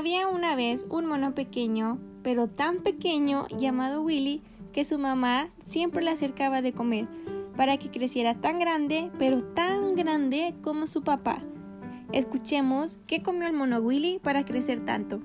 Había una vez un mono pequeño, pero tan pequeño, llamado Willy, que su mamá siempre le acercaba de comer, para que creciera tan grande, pero tan grande como su papá. Escuchemos qué comió el mono Willy para crecer tanto.